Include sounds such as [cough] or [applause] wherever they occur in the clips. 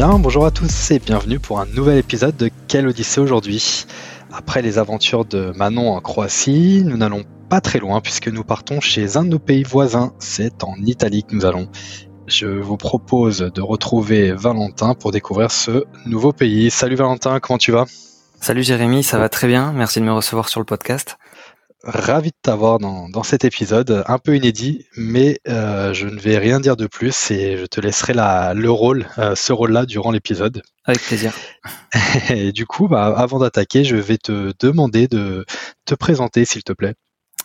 Bien, bonjour à tous et bienvenue pour un nouvel épisode de Quelle Odyssée aujourd'hui. Après les aventures de Manon en Croatie, nous n'allons pas très loin puisque nous partons chez un de nos pays voisins. C'est en Italie que nous allons. Je vous propose de retrouver Valentin pour découvrir ce nouveau pays. Salut Valentin, comment tu vas? Salut Jérémy, ça va très bien. Merci de me recevoir sur le podcast ravi de t'avoir dans, dans, cet épisode, un peu inédit, mais euh, je ne vais rien dire de plus et je te laisserai la, le rôle, euh, ce rôle-là durant l'épisode. Avec plaisir. [laughs] Et du coup, bah, avant d'attaquer, je vais te demander de te présenter, s'il te plaît.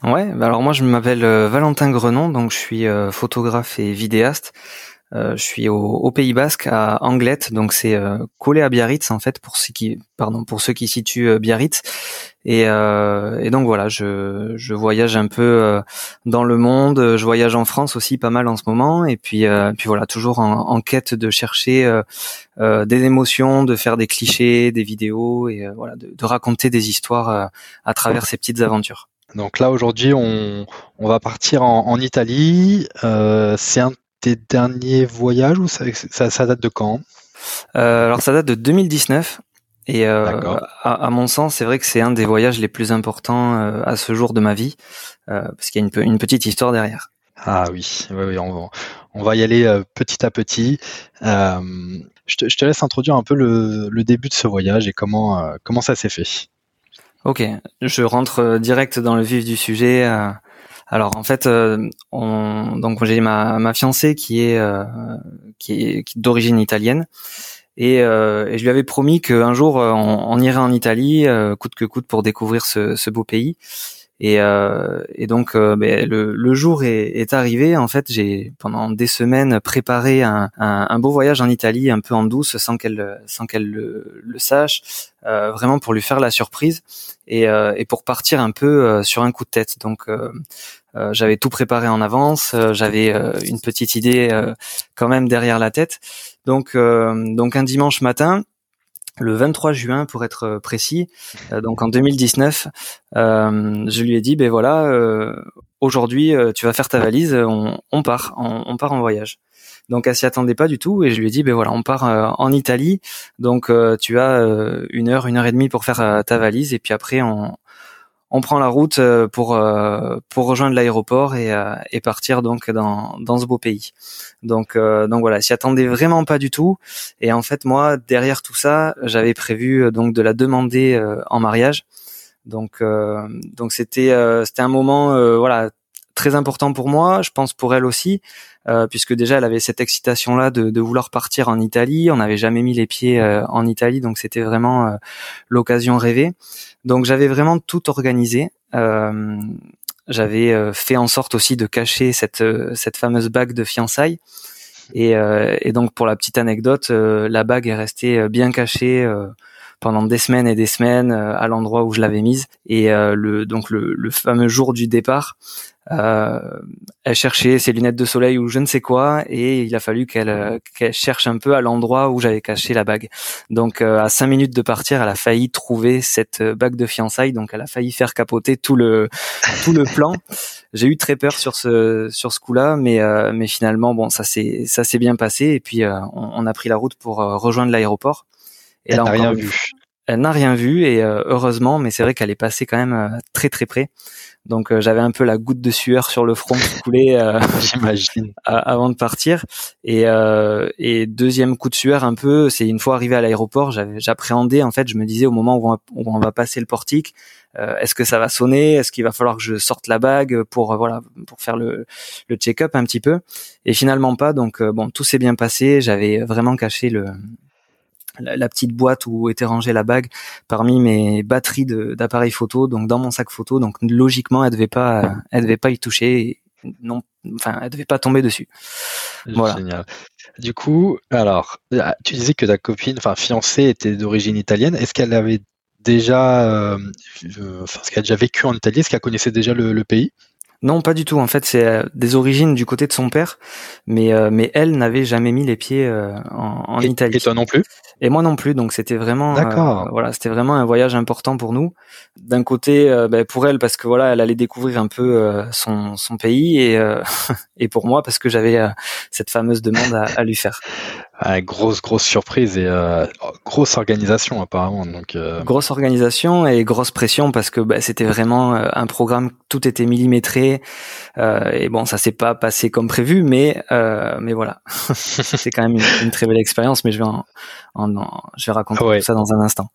Ouais, bah alors moi je m'appelle euh, Valentin Grenon, donc je suis photographe et vidéaste. Euh, je suis au, au, Pays Basque à Anglette, donc c'est euh, collé à Biarritz en fait pour ceux qui, pardon, pour ceux qui situent euh, Biarritz. Et, et, donc voilà, je, je, voyage un peu dans le monde. Je voyage en France aussi pas mal en ce moment. Et puis, puis voilà, toujours en, en quête de chercher des émotions, de faire des clichés, des vidéos et voilà, de, de, raconter des histoires à travers ces petites aventures. Donc là aujourd'hui, on, on va partir en, en Italie. Euh, c'est un tes derniers voyages ou ça, ça, date de quand euh, Alors ça date de 2019. Et euh, à, mon sens, c'est vrai que c'est un des voyages les plus importants euh, à ce jour de ma vie, parce qu'il y a une, une, petite histoire derrière. Ah oui, oui, oui on, va, on, va, y aller petit à petit. Je te, je, te, laisse introduire un peu le, le, début de ce voyage et comment, comment ça s'est fait. Ok, je rentre direct dans le vif du sujet. Alors en fait, euh, on, donc j'ai ma, fiancée qui est euh, qui est, d'origine italienne. Et, euh, je lui avais promis qu'un jour on, irait en Italie, coûte que coûte, pour découvrir ce beau pays. Et, euh, et donc euh, ben, le, le, jour est, est, arrivé. En fait, j'ai pendant des semaines préparé un, un, beau voyage en Italie, un peu en douce, sans qu'elle sans qu'elle le, le, sache, euh, vraiment pour lui faire la surprise et, euh, et pour partir un peu euh, sur un coup de tête. Donc j'avais tout préparé en avance, j'avais une petite idée quand même derrière la tête. Donc donc un dimanche matin, le 23 juin pour être euh, précis, euh, donc en 2019, euh, je lui ai dit ben voilà, euh, aujourd'hui tu vas faire ta valise, on, part, on, part en voyage. Donc elle s'y attendait pas du tout et je lui ai dit ben voilà, on part en Italie, donc tu as une heure, une heure et demie pour faire ta valise et puis après on, on prend la route euh, pour euh, pour rejoindre l'aéroport et, euh, et partir donc dans dans ce beau pays. Donc donc voilà, s'y attendait vraiment pas du tout. Et en fait moi derrière tout ça, j'avais prévu donc de la demander en mariage. Donc donc c'était c'était un moment voilà très important pour moi, je pense pour elle aussi, puisque déjà elle avait cette excitation là de, de vouloir partir en Italie. On n'avait jamais mis les pieds en Italie, donc c'était vraiment l'occasion rêvée. Donc j'avais vraiment tout organisé. Euh, j'avais euh, fait en sorte aussi de cacher cette euh, cette fameuse bague de fiançailles. Et, euh, et donc pour la petite anecdote, la bague est restée bien cachée pendant des semaines et des semaines à l'endroit où je l'avais mise. Et le donc le, le, fameux jour du départ, euh, elle cherchait ses lunettes de soleil ou je ne sais quoi, et il a fallu qu'elle euh, qu'elle cherche un peu à l'endroit où j'avais caché la bague. Donc euh, à cinq minutes de partir, elle a failli trouver cette euh, bague de fiançailles, donc elle a failli faire capoter tout le tout le plan. [laughs] J'ai eu très peur sur ce sur ce coup-là, mais mais finalement bon ça s'est ça s'est bien passé et puis on, on, a pris la route pour rejoindre l'aéroport. Et elle n'a rien vu. Elle n'a rien vu et heureusement, mais c'est vrai qu'elle est passée quand même très très près. Donc euh, j'avais un peu la goutte de sueur sur le front qui coulait euh, [laughs] j'imagine. [laughs] avant de partir. Et, euh, et deuxième coup de sueur un peu c'est une fois arrivé à l'aéroport j'appréhendais en fait je me disais au moment où on, va, passer le portique est-ce que ça va sonner? Est-ce qu'il va falloir que je sorte la bague pour voilà pour faire le, le check-up un petit peu? Et finalement pas. Donc bon tout s'est bien passé. J'avais vraiment caché le la, petite boîte où était rangée la bague parmi mes batteries d'appareils photo, donc dans mon sac photo. Donc logiquement, elle devait pas, elle devait pas y toucher. Non, enfin, elle devait pas tomber dessus. Voilà. Génial. Du coup, alors, ah, tu disais que ta copine, enfin fiancée, était d'origine italienne. Est-ce qu'elle avait déjà, enfin, ce qui a déjà vécu en Italie, est-ce qu'elle connaissait déjà le pays? Non, pas du tout. En fait, c'est euh, des origines du côté de son père, mais euh, mais elle n'avait jamais mis les pieds euh, en, en Italie. Et toi non plus? Et moi non plus. Donc c'était vraiment, voilà, c'était vraiment un voyage important pour nous. D'un côté, ben, pour elle parce que voilà, elle allait découvrir un peu son son pays, et [laughs] et pour moi parce que j'avais cette fameuse demande à, à lui faire. [laughs] Ah, grosse grosse surprise et euh, grosse organisation apparemment donc euh... grosse organisation et grosse pression parce que bah, c'était vraiment euh, un programme tout était millimétré euh, et bon ça s'est pas passé comme prévu mais euh, mais voilà [laughs] c'est quand même une, très belle expérience mais je vais en, en, je vais raconter tout ça dans un instant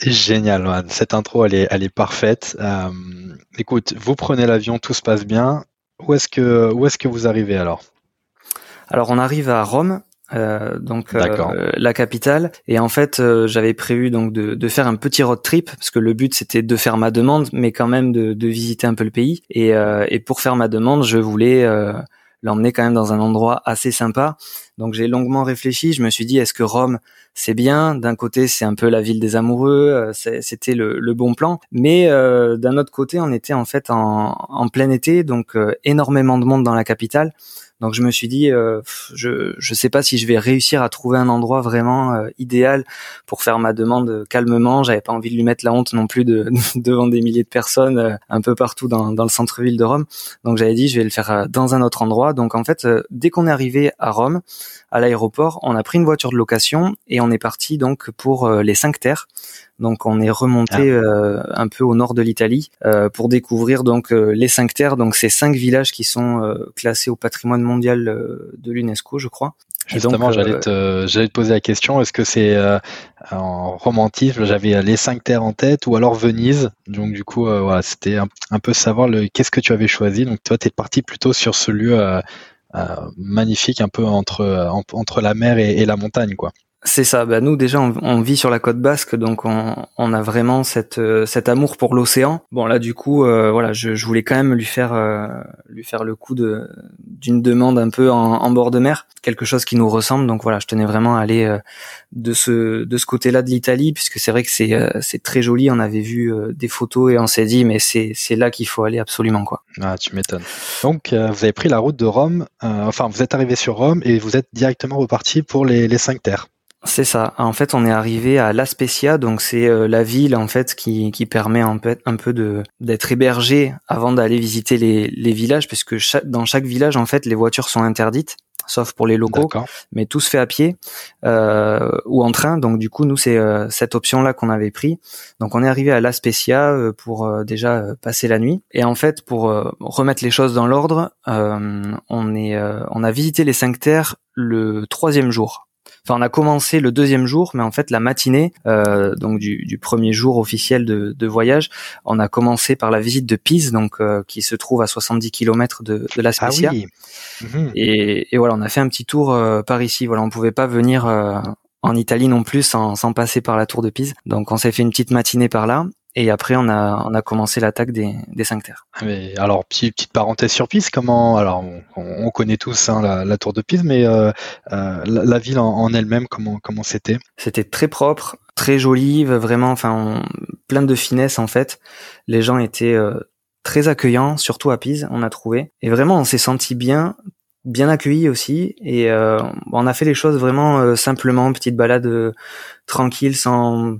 Génial, man. cette intro elle est elle est parfaite. écoute, vous prenez l'avion, tout se passe bien. Où est-ce que où est-ce que vous arrivez alors? Alors on arrive à Rome euh, donc euh, la capitale. Et en fait euh, j'avais prévu donc de, de, faire un petit road trip parce que le but c'était de faire ma demande mais quand même de, de visiter un peu le pays. Et, et pour faire ma demande je voulais l'emmener quand même dans un endroit assez sympa. Donc j'ai longuement réfléchi. Je me suis dit est-ce que Rome c'est bien? D'un côté c'est un peu la ville des amoureux c'était le, le, bon plan. Mais d'un autre côté on était en fait en, en plein été. Donc énormément de monde dans la capitale donc je me suis dit, euh, je je sais pas si je vais réussir à trouver un endroit vraiment euh, idéal pour faire ma demande calmement. J'avais pas envie de lui mettre la honte non plus de, [laughs] devant des milliers de personnes euh, un peu partout dans, dans le centre-ville de Rome. Donc j'avais dit, je vais le faire dans un autre endroit. Donc en fait, dès qu'on est arrivé à Rome, à l'aéroport, on a pris une voiture de location et on est parti donc pour les cinq terres. Donc on est remonté ah. euh, un peu au nord de l'Italie euh, pour découvrir donc euh, les cinq terres, donc ces cinq villages qui sont classés au patrimoine mondial de l'UNESCO, je crois. Justement, j'allais te, j'allais te poser la question. Est-ce que c'est en romantisme, j'avais les cinq terres en tête, ou alors Venise? Donc du coup, voilà, c'était un, peu savoir le qu'est-ce que tu avais choisi. Donc toi, tu es parti plutôt sur ce lieu magnifique, un peu entre entre la mer et, et la montagne, quoi. C'est ça. Bah nous déjà on, vit sur la côte basque, donc on, a vraiment euh, cet amour pour l'océan. Bon là du coup, euh, voilà, je, voulais quand même lui faire euh, lui faire le coup d'une demande un peu en, en, bord de mer, quelque chose qui nous ressemble. Donc voilà, je tenais vraiment à aller de ce de ce côté-là de l'Italie, puisque c'est vrai que c'est c'est très joli. On avait vu des photos et on s'est dit mais c'est c'est là qu'il faut aller absolument quoi. Ah tu m'étonnes. Donc vous avez pris la route de Rome. enfin vous êtes arrivé sur Rome et vous êtes directement reparti pour les les cinq terres. C'est ça. En fait, on est arrivé à La Spezia, donc c'est euh, la ville en fait qui, qui permet un peu de d'être hébergé avant d'aller visiter les, les villages, puisque dans chaque village en fait les voitures sont interdites, sauf pour les locaux, mais tout se fait à pied euh, ou en train. Donc du coup, nous c'est euh, cette option là qu'on avait pris. Donc on est arrivé à La Spezia euh, pour déjà passer la nuit. Et en fait, pour remettre les choses dans l'ordre, on est on a visité les cinq terres le troisième jour. Enfin, on a commencé le deuxième jour, mais en fait la matinée, euh, donc du, premier jour officiel de, voyage, on a commencé par la visite de Pise, donc euh, qui se trouve à 70 km de, de la ah Spezia. Mhm. et, voilà, on a fait un petit tour euh, par ici. Voilà, on pouvait pas venir en Italie non plus sans, sans passer par la tour de Pise. Donc on s'est fait une petite matinée par là. Et après, on a, on a commencé l'attaque des, des cinq terres. Ah, mais alors, petite parenthèse sur Pise, comment Alors, on, connaît tous hein, la, tour de Pise, mais euh, euh, la, ville en, elle-même, comment comment c'était? C'était très propre, très joli, vraiment, enfin, plein de finesse en fait. Les gens étaient euh, très accueillants, surtout à Pise, on a trouvé. Et vraiment, on s'est senti bien, bien accueillis aussi. Et on a fait les choses vraiment simplement, petite balade tranquille, sans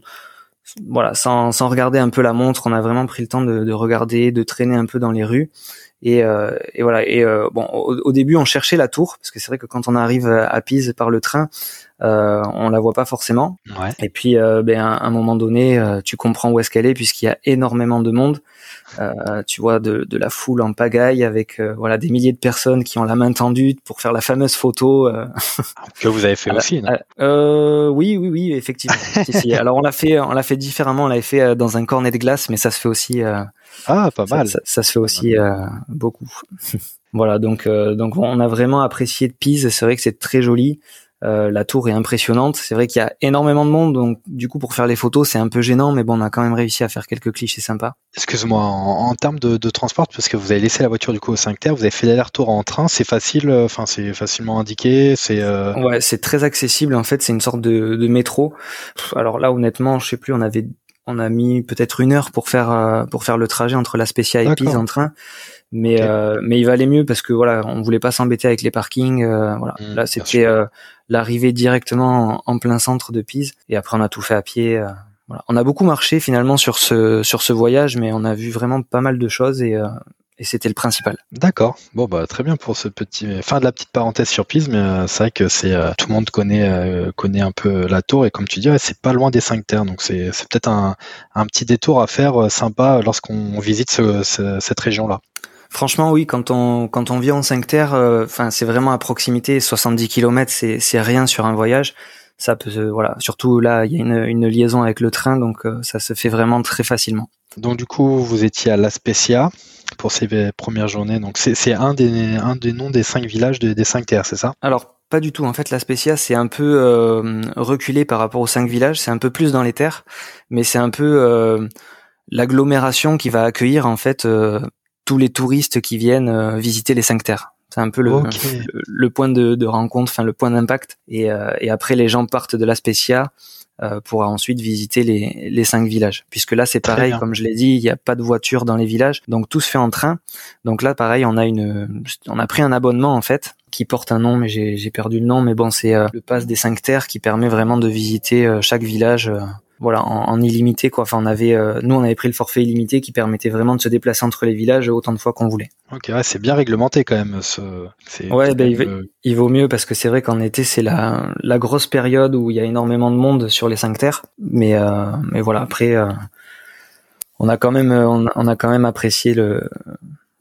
voilà, sans, sans regarder un peu la montre, on a vraiment pris le temps de, de regarder, de traîner un peu dans les rues. Et, euh, et voilà. Et euh, bon, au, début, on cherchait la tour parce que c'est vrai que quand on arrive à Pise par le train, euh, on la voit pas forcément. Ouais. Et puis, euh, ben, à un moment donné, euh, tu comprends où est-ce qu'elle est puisqu'il y a énormément de monde. Euh, tu vois de, de, la foule en pagaille avec voilà des milliers de personnes qui ont la main tendue pour faire la fameuse photo [laughs] que vous avez fait aussi. Non oui, oui, oui, effectivement. [laughs] Alors on l'a fait, on l'a fait différemment. On l'avait fait dans un cornet de glace, mais ça se fait aussi. ah, pas mal. Ça, se fait aussi beaucoup. [laughs] voilà, donc donc on a vraiment apprécié de Pise. C'est vrai que c'est très joli. Euh, la tour est impressionnante. C'est vrai qu'il y a énormément de monde, donc du coup pour faire les photos c'est un peu gênant, mais bon on a quand même réussi à faire quelques clichés sympas. Excuse-moi, en, termes de, transport, parce que vous avez laissé la voiture du coup au 5 terres, vous avez fait l'aller-retour en train, c'est facile, euh, enfin c'est facilement indiqué, c'est. Euh... Ouais, c'est très accessible en fait, c'est une sorte de, métro. Alors là honnêtement, je sais plus, on avait on a mis peut-être une heure pour faire pour faire le trajet entre la Spezia et Pise en train. Mais mais il valait mieux parce que voilà, on voulait pas s'embêter avec les parkings. voilà, mmh, là c'était l'arrivée directement en, plein centre de Pise et après on a tout fait à pied. voilà. On a beaucoup marché finalement sur ce sur ce voyage, mais on a vu vraiment pas mal de choses et et c'était le principal. D'accord. Bon bah très bien pour ce petit fin de la petite parenthèse sur Pise, mais euh, c'est vrai que c'est euh, tout le monde connaît euh, connaît un peu la tour et comme tu dis, c'est pas loin des cinq terres, donc c'est c'est peut-être un, un petit détour à faire sympa lorsqu'on visite ce, cette région là. Franchement, oui, quand on quand on vient en 5 terres, enfin c'est vraiment à proximité, 70 km, c'est c'est rien sur un voyage. Ça peut voilà, surtout là, il y a une, une liaison avec le train, donc ça se fait vraiment très facilement. Donc du coup, vous étiez à La Spezia pour ces premières journées. Donc c'est un des, un des noms des cinq villages des cinq terres, c'est ça? Alors pas du tout. En fait, la Spezia c'est un peu euh, reculé par rapport aux cinq villages. C'est un peu plus dans les terres, mais c'est un peu euh, l'agglomération qui va accueillir en fait euh, tous les touristes qui viennent visiter les cinq terres. C'est un peu le, le, point de, de rencontre, enfin le point d'impact. Et, et après, les gens partent de la Spezia euh, pourra ensuite visiter les, les cinq villages. Puisque là, c'est pareil, comme je l'ai dit, il n'y a pas de voiture dans les villages, donc tout se fait en train. Donc là, pareil, on a une, on a pris un abonnement en fait qui porte un nom, mais j'ai perdu le nom. Mais bon, c'est euh, le pass des cinq terres qui permet vraiment de visiter euh, chaque village voilà en, illimité quoi enfin on avait euh, nous on avait pris le forfait illimité qui permettait vraiment de se déplacer entre les villages autant de fois qu'on voulait ok c'est bien réglementé quand même ce ouais ben, il, vaut mieux parce que c'est vrai qu'en été c'est la la grosse période où il y a énormément de monde sur les cinq terres mais euh, mais voilà après euh, on a quand même on, a quand même apprécié le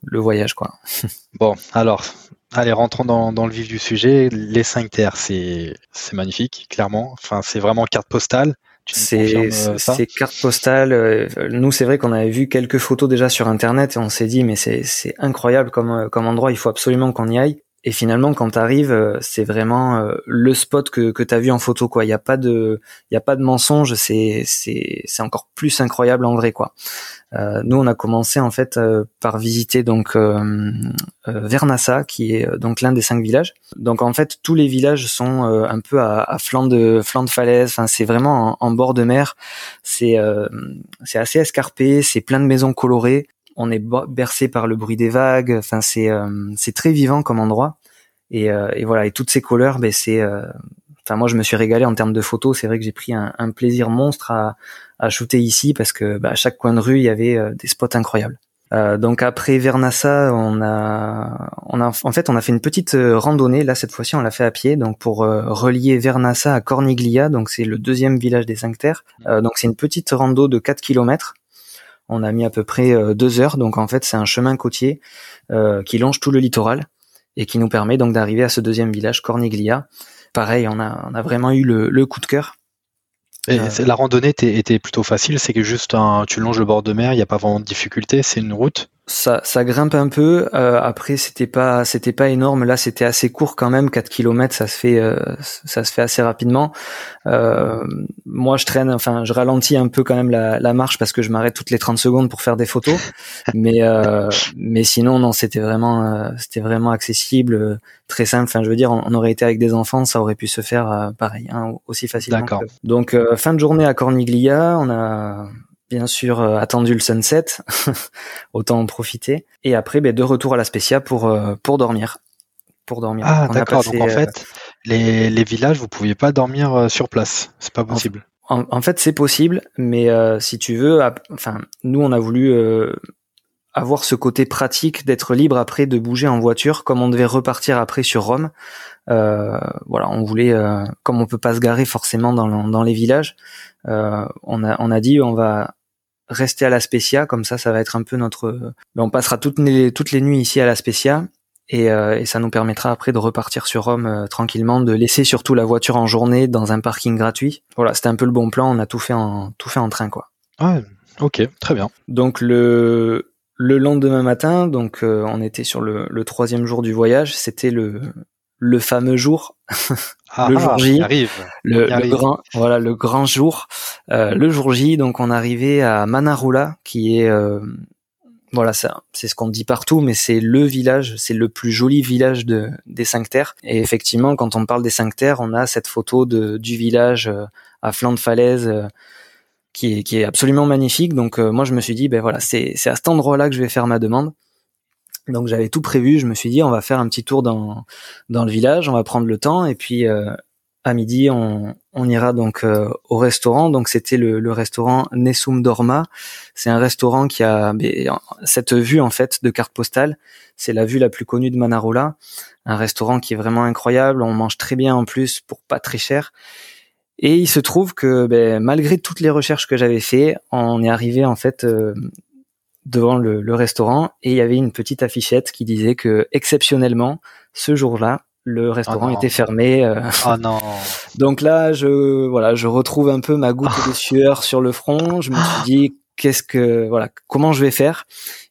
le voyage quoi [laughs] bon alors Allez, rentrons dans, dans, le vif du sujet. Les cinq terres, c'est magnifique, clairement. Enfin, c'est vraiment carte postale. C'est ces cartes postales. Nous, c'est vrai qu'on avait vu quelques photos déjà sur Internet et on s'est dit, mais c'est incroyable comme, euh, comme endroit, il faut absolument qu'on y aille. Et finalement, quand tu arrives, euh, c'est vraiment le spot que, que tu as vu en photo. Il n'y a pas de, y a pas de mensonge. C'est encore plus incroyable en vrai. quoi. Euh, nous, on a commencé en fait euh, par visiter donc euh, Vernassa, qui est donc l'un des cinq villages. Donc en fait, tous les villages sont un peu à, à, flanc de flanc de falaise. Enfin, c'est vraiment en, bord de mer. C'est c'est assez escarpé. C'est plein de maisons colorées. On est bercé par le bruit des vagues. Enfin, c'est c'est très vivant comme endroit. Et, et, voilà. Et toutes ces couleurs, ben c'est enfin moi je me suis régalé en termes de photos. C'est vrai que j'ai pris un, un, plaisir monstre à, à shooter ici parce que bah, à chaque coin de rue il y avait euh, des spots incroyables. Euh, donc après Vernassa, on a, on a, en fait, on a fait une petite euh, randonnée. Là, cette fois-ci, on l'a fait à pied, donc pour relier Vernassa à Corniglia. Donc c'est le deuxième village des cinq terres. donc c'est une petite rando de 4 km. On a mis à peu près deux heures. Donc en fait, c'est un chemin côtier qui longe tout le littoral et qui nous permet donc d'arriver à ce deuxième village, Corniglia. Pareil, on a, on a vraiment eu le, le coup de cœur. Et la randonnée était, plutôt facile, c'est que juste un, tu longes le bord de mer, il n'y a pas vraiment de difficulté, c'est une route ça, ça grimpe un peu. Euh, après, c'était pas, c'était pas énorme. Là, c'était assez court quand même. 4 km, ça se fait, euh, ça se fait assez rapidement. Euh, moi, je traîne, enfin, je ralentis un peu quand même la, la marche parce que je m'arrête toutes les 30 secondes pour faire des photos. [laughs] mais, euh, mais sinon, non, c'était vraiment, euh, c'était vraiment accessible, très simple. Enfin, je veux dire, on, aurait été avec des enfants, ça aurait pu se faire pareil, hein, aussi facilement. D'accord. Donc, fin de journée à Corniglia, on a bien sûr euh, attendu le sunset, [laughs] autant en profiter. Et après, ben, de retour à la Spezia pour euh, pour dormir, pour dormir. Ah d'accord. Donc en euh, fait, les, les villages, vous pouviez pas dormir sur place, c'est pas possible. En, fait, c'est possible, mais si tu veux, enfin, nous on a voulu avoir ce côté pratique d'être libre après de bouger en voiture, comme on devait repartir après sur Rome. Voilà, on voulait, comme on peut pas se garer forcément dans, dans les villages, on a on a dit on va rester à la Spezia, comme ça, ça va être un peu notre. On passera toutes les toutes les nuits ici à la Spezia. Et, euh, et ça nous permettra après de repartir sur Rome euh, tranquillement, de laisser surtout la voiture en journée dans un parking gratuit. Voilà, c'était un peu le bon plan. On a tout fait en tout fait en train, quoi. Ouais, ok, très bien. Donc le le lendemain matin, donc euh, on était sur le, le troisième jour du voyage. C'était le le fameux jour, ah, le jour J, le, grand, voilà, le grand jour, euh, le jour J. Donc on arrivait à Manarula, qui est, euh, voilà, c'est ce qu'on dit partout, mais c'est le village, c'est le plus joli village de, des cinq terres. Et effectivement, quand on parle des cinq terres, on a cette photo de, du village euh, à flanc de falaise qui est, qui est absolument magnifique. Donc moi je me suis dit ben voilà c'est c'est à cet endroit-là que je vais faire ma demande. Donc j'avais tout prévu. Je me suis dit on va faire un petit tour dans dans le village, on va prendre le temps et puis à midi, on, on ira donc euh, au restaurant. Donc c'était le, le, restaurant Nesum Dorma. C'est un restaurant qui a cette vue en fait de carte postale. C'est la vue la plus connue de Manarola. Un restaurant qui est vraiment incroyable. On mange très bien en plus pour pas très cher. Et il se trouve que ben, malgré toutes les recherches que j'avais fait, on est arrivé en fait euh, devant le, le, restaurant et il y avait une petite affichette qui disait que exceptionnellement ce jour-là le restaurant oh était fermé. Euh. Oh non. [laughs] Donc là, je voilà, je retrouve un peu ma goutte de sueur sur le front. Je me suis dit qu'est-ce que voilà, comment je vais faire?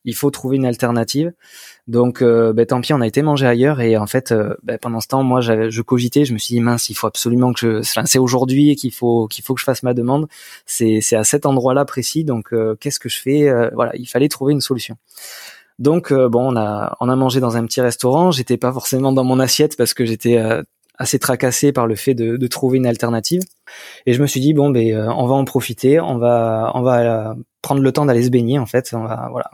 Il faut trouver une alternative. Donc euh, ben, tant pis, on a été manger ailleurs et en fait euh, ben, pendant ce temps, moi je cogitais, je me suis dit mince, il faut absolument que je c'est aujourd'hui qu'il faut qu'il faut que je fasse ma demande. C'est c'est à cet endroit-là précis. Donc qu'est-ce que je fais? Voilà, il fallait trouver une solution. Donc euh, bon, on a on a mangé dans un petit restaurant. J'étais pas forcément dans mon assiette parce que j'étais euh, assez tracassé par le fait de, de, trouver une alternative. Et je me suis dit bon, ben euh, on va en profiter. On va on va prendre le temps d'aller se baigner en fait. On va voilà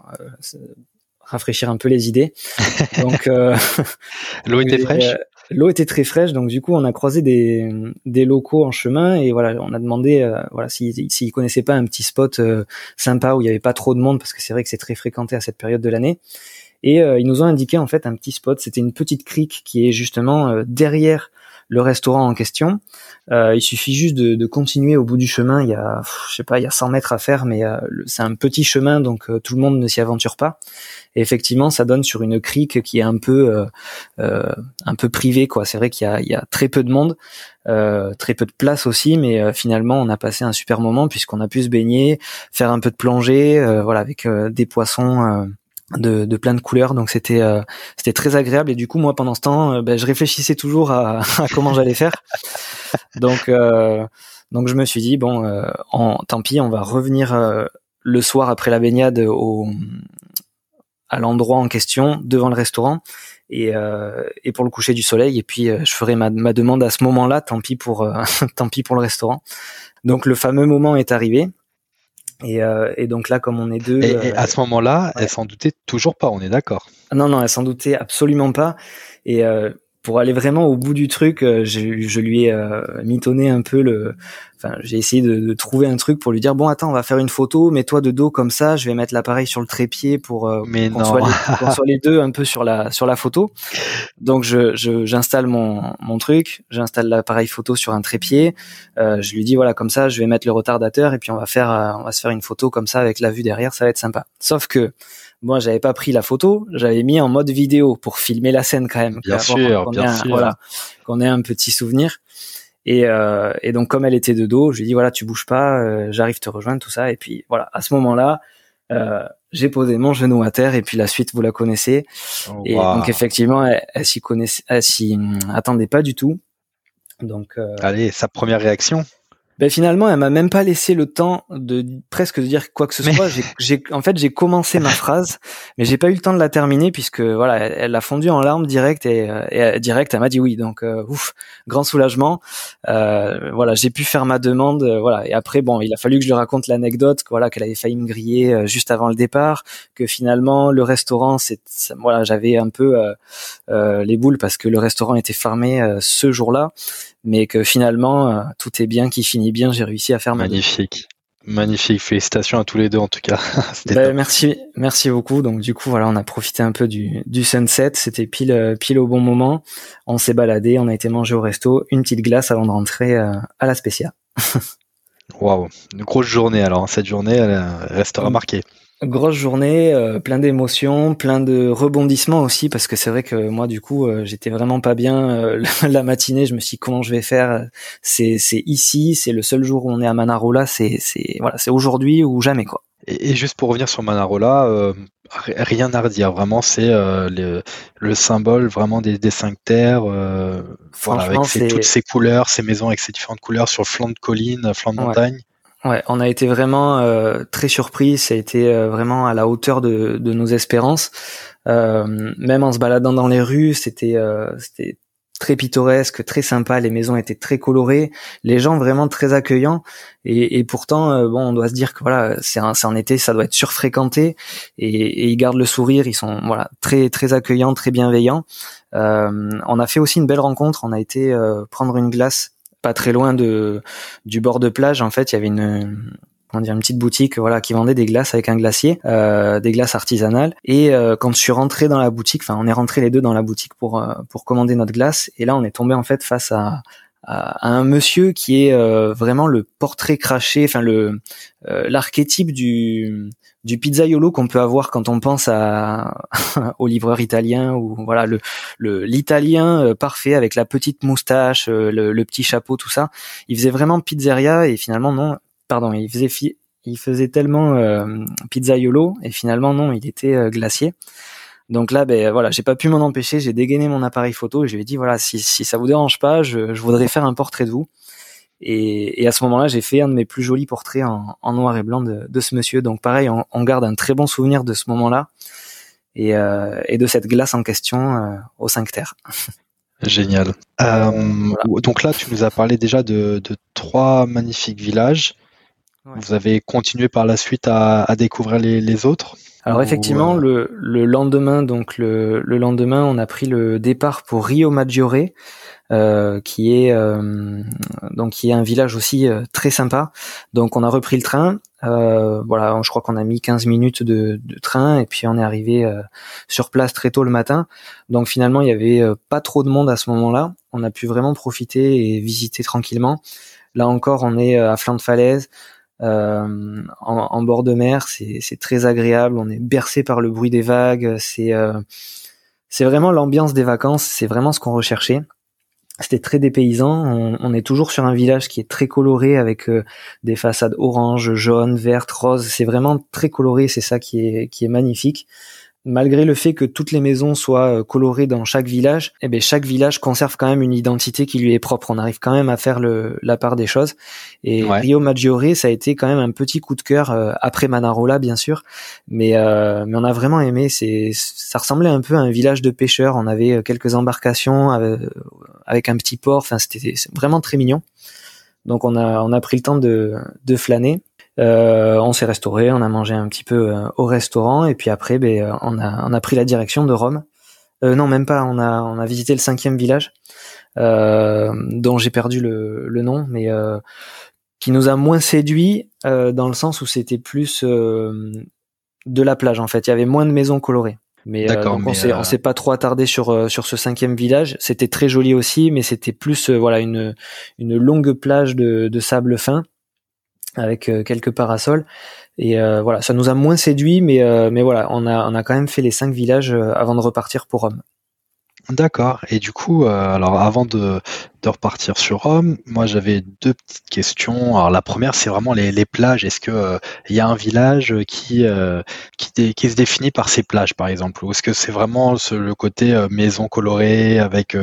rafraîchir un peu les idées. [laughs] Donc l'eau était fraîche. L'eau était très fraîche, donc du coup on a croisé des, des locaux en chemin et voilà, on a demandé euh, voilà s'ils s'ils connaissaient pas un petit spot euh, sympa où il y avait pas trop de monde parce que c'est vrai que c'est très fréquenté à cette période de l'année. Et euh, ils nous ont indiqué en fait un petit spot. C'était une petite crique qui est justement derrière le restaurant en question. Euh, il suffit juste de, de, continuer au bout du chemin. Il y a, je sais pas, il y a 100 mètres à faire, mais euh, c'est un petit chemin, donc euh, tout le monde ne s'y aventure pas. Et effectivement, ça donne sur une crique qui est un peu, euh, un peu privée, quoi. C'est vrai qu'il y y a très peu de monde, très peu de place aussi, mais finalement, on a passé un super moment puisqu'on a pu se baigner, faire un peu de plongée, voilà, avec des poissons de, de plein de couleurs donc c'était euh, c'était très agréable. Et du coup moi pendant ce temps euh, ben, je réfléchissais toujours à, [laughs] à comment j'allais faire. Donc euh, donc je me suis dit bon en, tant pis on va revenir le soir après la baignade au à l'endroit en question devant le restaurant. Et, et pour le coucher du soleil et puis je ferai ma, ma demande à ce moment-là tant pis pour [laughs] tant pis pour le restaurant. Donc le fameux moment est arrivé et, euh, et, donc là, comme on est deux. Et, et à ce moment-là, elle s'en doutait toujours pas, on est d'accord. Non, non, elle s'en doutait absolument pas. Et euh, pour aller vraiment au bout du truc, euh, je, je lui ai euh, mitonné un peu le. Enfin, j'ai essayé de, de, trouver un truc pour lui dire bon, attends, on va faire une photo, mets-toi de dos comme ça, je vais mettre l'appareil sur le trépied pour euh, qu'on soit, les, soit les deux un peu sur la sur la photo. Donc, je j'installe mon mon truc, j'installe l'appareil photo sur un trépied. Euh, je lui dis voilà, comme ça, je vais mettre le retardateur et puis on va faire on va se faire une photo comme ça avec la vue derrière, ça va être sympa. Sauf que moi j'avais pas pris la photo, j'avais mis en mode vidéo pour filmer la scène quand même. Bien sûr, bien sûr. Voilà, qu'on ait un petit souvenir. Et, euh, et donc comme elle était de dos, je lui ai dit voilà tu bouges pas, euh, j'arrive te rejoindre tout ça. Et puis voilà à ce moment-là, euh, j'ai posé mon genou à terre et puis la suite vous la connaissez. Oh, et donc effectivement elle, elle s'y connaissait, elle s'y attendait pas du tout. Donc euh, allez sa première réaction? Ben finalement, elle m'a même pas laissé le temps de presque de dire quoi que ce soit. J'ai, en fait, j'ai commencé ma phrase, mais j'ai pas eu le temps de la terminer puisque voilà, elle, a fondu en larmes direct et, euh, et direct, elle m'a dit oui. Donc euh, ouf, grand soulagement. Euh, voilà, j'ai pu faire ma demande. Euh, voilà, et après bon, il a fallu que je lui raconte l'anecdote, voilà, qu'elle avait failli me griller juste avant le départ, que finalement le restaurant, c'est voilà, j'avais un peu les boules parce que le restaurant était fermé ce jour-là mais que finalement euh, tout est bien qui finit bien. J'ai réussi à faire magnifique. Magnifique, félicitations à tous les deux en tout cas. [laughs] ben, merci, merci beaucoup. Donc du coup voilà, on a profité un peu du, du sunset. C'était pile euh, pile au bon moment. On s'est baladé, on a été manger au resto, une petite glace avant de rentrer euh, à la Spécia. [laughs] Waouh, une grosse journée alors. Cette journée, elle restera mm. marquée. Grosse journée, euh, plein d'émotions, plein de rebondissements aussi parce que c'est vrai que moi du coup euh, j'étais vraiment pas bien euh, [laughs] la matinée. Je me suis dit comment je vais faire. C'est c'est ici, c'est le seul jour où on est à Manarola. C'est c'est voilà, c'est aujourd'hui ou jamais quoi. Et, juste pour revenir sur Manarola, rien à redire. Vraiment, c'est le, le, symbole vraiment des, des cinq terres. voilà, avec toutes ces couleurs, ces maisons avec ces différentes couleurs sur flanc de colline, flanc de montagne. Ouais, on a été vraiment euh, très surpris. Ça a été euh, vraiment à la hauteur de, de nos espérances. Euh, même en se baladant dans les rues, c'était c'était très pittoresque, très sympa. Les maisons étaient très colorées, les gens vraiment très accueillants. Et, pourtant, euh, bon, on doit se dire que voilà, c'est en été, ça doit être surfréquenté. Et, ils gardent le sourire. Ils sont voilà très très accueillants, très bienveillants. Euh, on a fait aussi une belle rencontre. On a été euh, prendre une glace pas très loin de du bord de plage. En fait, il y avait une comment dire, une petite boutique voilà qui vendait des glaces avec un glacier, euh, des glaces artisanales. Et euh, quand je suis rentré dans la boutique, enfin on est rentré les deux dans la boutique pour euh, pour commander notre glace. Et là on est tombé en fait face à à un monsieur qui est euh, vraiment le portrait craché, enfin le l'archétype du du pizzaiolo qu'on peut avoir quand on pense à [laughs] au livreur italien ou voilà le le l'italien parfait avec la petite moustache, le, le, petit chapeau, tout ça. Il faisait vraiment pizzeria et finalement non, pardon, il faisait il faisait tellement euh, pizzaiolo et finalement non, il était euh, glacier. Donc là, ben voilà, j'ai pas pu m'en empêcher, j'ai dégainé mon appareil photo et je lui ai dit voilà, si, si ça vous dérange pas, je, voudrais faire un portrait de vous. Et, à ce moment-là, j'ai fait un de mes plus jolis portraits en, noir et blanc de, ce monsieur. Donc pareil, on, garde un très bon souvenir de ce moment-là et, euh, de cette glace en question euh, au 5 terres. [laughs] Génial. Donc là, tu nous as parlé déjà de trois magnifiques villages. Vous avez continué par la suite à, découvrir les, autres? Alors effectivement, euh, le, lendemain, donc le, lendemain, on a pris le départ pour Rio Maggiore, euh, qui est euh, donc qui est un village aussi très sympa. Donc on a repris le train. voilà, je crois qu'on a mis 15 minutes de, train et puis on est arrivé sur place très tôt le matin. Donc finalement, il y avait pas trop de monde à ce moment-là. On a pu vraiment profiter et visiter tranquillement. Là encore, on est à flanc de falaise. Euh, en, bord de mer, c'est très agréable. On est bercé par le bruit des vagues. C'est euh, c'est vraiment l'ambiance des vacances. C'est vraiment ce qu'on recherchait. C'était très dépaysant. On, est toujours sur un village qui est très coloré avec euh, des façades orange, jaune, verte, rose. C'est vraiment très coloré. C'est ça qui est qui est magnifique malgré le fait que toutes les maisons soient euh, colorées dans chaque village, eh bien, chaque village conserve quand même une identité qui lui est propre. On arrive quand même à faire le, la part des choses. Et Rio Maggiore, ça a été quand même un petit coup de cœur euh, après Manarola, bien sûr, mais euh, mais on a vraiment aimé. C'est ça ressemblait un peu à un village de pêcheurs. On avait quelques embarcations avec, un petit port. Enfin, c'était vraiment très mignon. Donc on a on a pris le temps de de flâner. Euh, on s'est restauré, on a mangé un petit peu euh, au restaurant et puis après, ben, euh, on a on a pris la direction de Rome. non, même pas. On a on a visité le cinquième village dont j'ai perdu le, le nom, mais qui nous a moins séduit dans le sens où c'était plus de la plage en fait. Il y avait moins de maisons colorées. Mais, on s'est on s'est pas trop attardé sur sur ce cinquième village. C'était très joli aussi, mais c'était plus voilà une une longue plage de, de sable fin avec euh, quelques parasols. Et euh, voilà, ça nous a moins séduit, mais euh, mais voilà, on a on a quand même fait les cinq villages avant de repartir pour Rome. D'accord. Et du coup, alors avant de, de repartir sur Rome, moi j'avais deux petites questions. Alors la première, c'est vraiment les, les plages. Est-ce que il y a un village qui qui, se définit par ses plages, par exemple, ou est-ce que c'est vraiment le côté maison colorée avec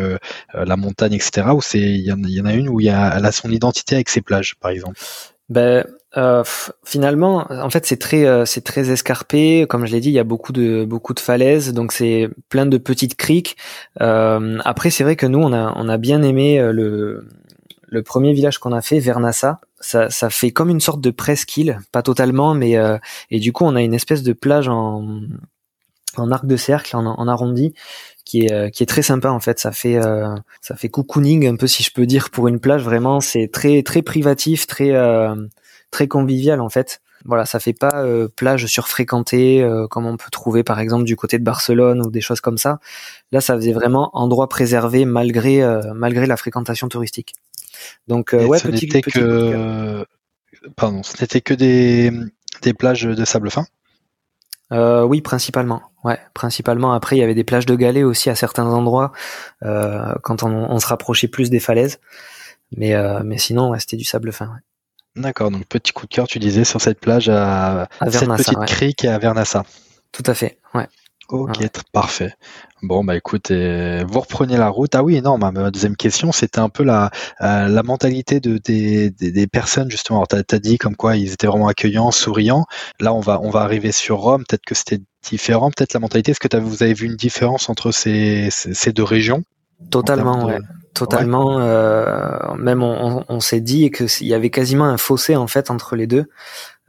la montagne, etc. Ou c'est il y, en a une où il a elle a son identité avec ses plages, par exemple? Ben euh, finalement, en fait, c'est très, euh, c'est très escarpé. Comme je l'ai dit, il y a beaucoup de, beaucoup de falaises, donc c'est plein de petites criques. Euh, après, c'est vrai que nous, on a, on a bien aimé euh, le, le premier village qu'on a fait, Vernassa. Ça, ça fait comme une sorte de presqu'île, pas totalement, mais euh, et du coup, on a une espèce de plage en, en arc de cercle, en, en arrondi, qui est qui est très sympa en fait. Ça fait euh, ça fait cocooning un peu si je peux dire pour une plage. Vraiment, c'est très très privatif, très euh, très convivial en fait. Voilà, ça fait pas euh, plage surfréquentée comme on peut trouver par exemple du côté de Barcelone ou des choses comme ça. Là, ça faisait vraiment endroit préservé malgré malgré la fréquentation touristique. Donc ouais, ce petit, que pardon, ce n'était que des des plages de sable fin? Euh, oui, principalement. Ouais, principalement. Après, il y avait des plages de galets aussi à certains endroits euh, quand on, se rapprochait plus des falaises. Mais, euh, mais sinon, c'était du sable fin. D'accord. Donc petit coup de cœur, tu disais sur cette plage à, cette petite crique à Vernassa. Tout à fait. Ouais. Ok, parfait. Bon, bah écoute, vous reprenez la route. Ah oui, non, ma, deuxième question, c'était un peu la, euh, la mentalité de, des, des, personnes, justement. Alors, tu as, dit comme quoi ils étaient vraiment accueillants, souriants. Là, on va, on va arriver sur Rome. Peut-être que c'était différent, peut-être la mentalité. Est-ce que vous avez vu une différence entre ces, ces, deux régions? Totalement, ouais. Totalement. Euh, même on, on, s'est dit que il y avait quasiment un fossé en fait entre les deux,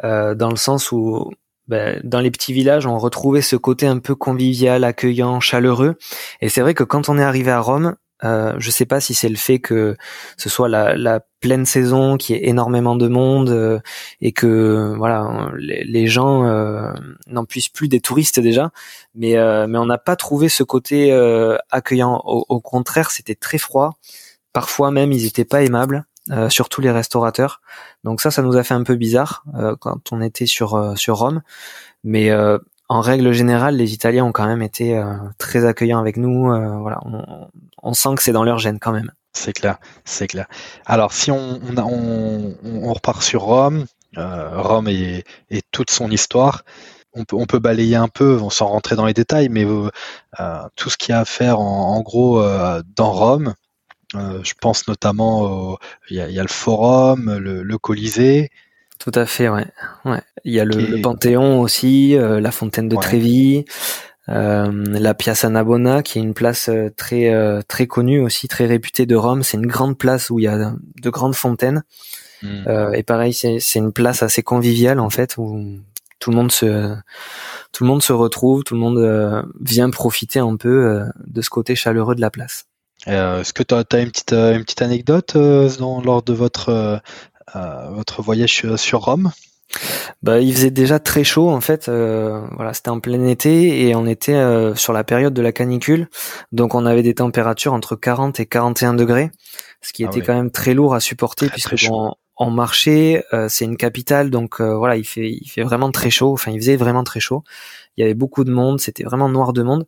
euh, dans le sens où ben, dans les petits villages, on retrouvait ce côté un peu convivial, accueillant, chaleureux. Et c'est vrai que quand on est arrivé à Rome, euh, je sais pas si c'est le fait que ce soit la, la pleine saison, qui est énormément de monde euh, et que voilà les, gens euh, n'en puissent plus des touristes déjà, mais euh, mais on n'a pas trouvé ce côté accueillant. Au, au contraire, c'était très froid. Parfois même, ils étaient pas aimables. Surtout les restaurateurs. Donc ça, ça nous a fait un peu bizarre quand on était sur sur Rome. Mais en règle générale, les Italiens ont quand même été euh, très accueillants avec nous. Euh, voilà, on, sent que c'est dans leur gène quand même. C'est clair, c'est clair. Alors, si on, on, repart sur Rome, euh, Rome et, toute son histoire, on peut, balayer un peu, s'en rentrer dans les détails, mais tout ce qu'il y a à faire en, gros dans Rome, je pense notamment, au, il, y a, le forum, le Colisée, tout à fait, ouais. ouais. Il y a le, Panthéon aussi, euh, la fontaine de Trévis, euh, la Piazza Navona, qui est une place euh, très très connue aussi, très réputée de Rome. C'est une grande place où il y a de grandes fontaines. Hmm. et pareil, c'est une place assez conviviale en fait, où tout le monde se tout le monde se retrouve, tout le monde vient profiter un peu de ce côté chaleureux de la place. Est-ce que tu as, une petite une petite anecdote dans, lors de votre votre voyage sur Rome? Bah, il faisait déjà très chaud en fait. Euh, voilà, c'était en plein été et on était euh, sur la période de la canicule, donc on avait des températures entre 40 et 41 degrés, ce qui ah était quand même très lourd à supporter puisque en marché, euh, c'est une capitale, donc voilà, il fait il fait vraiment très chaud. Enfin, il faisait vraiment très chaud. Il y avait beaucoup de monde, c'était vraiment noir de monde.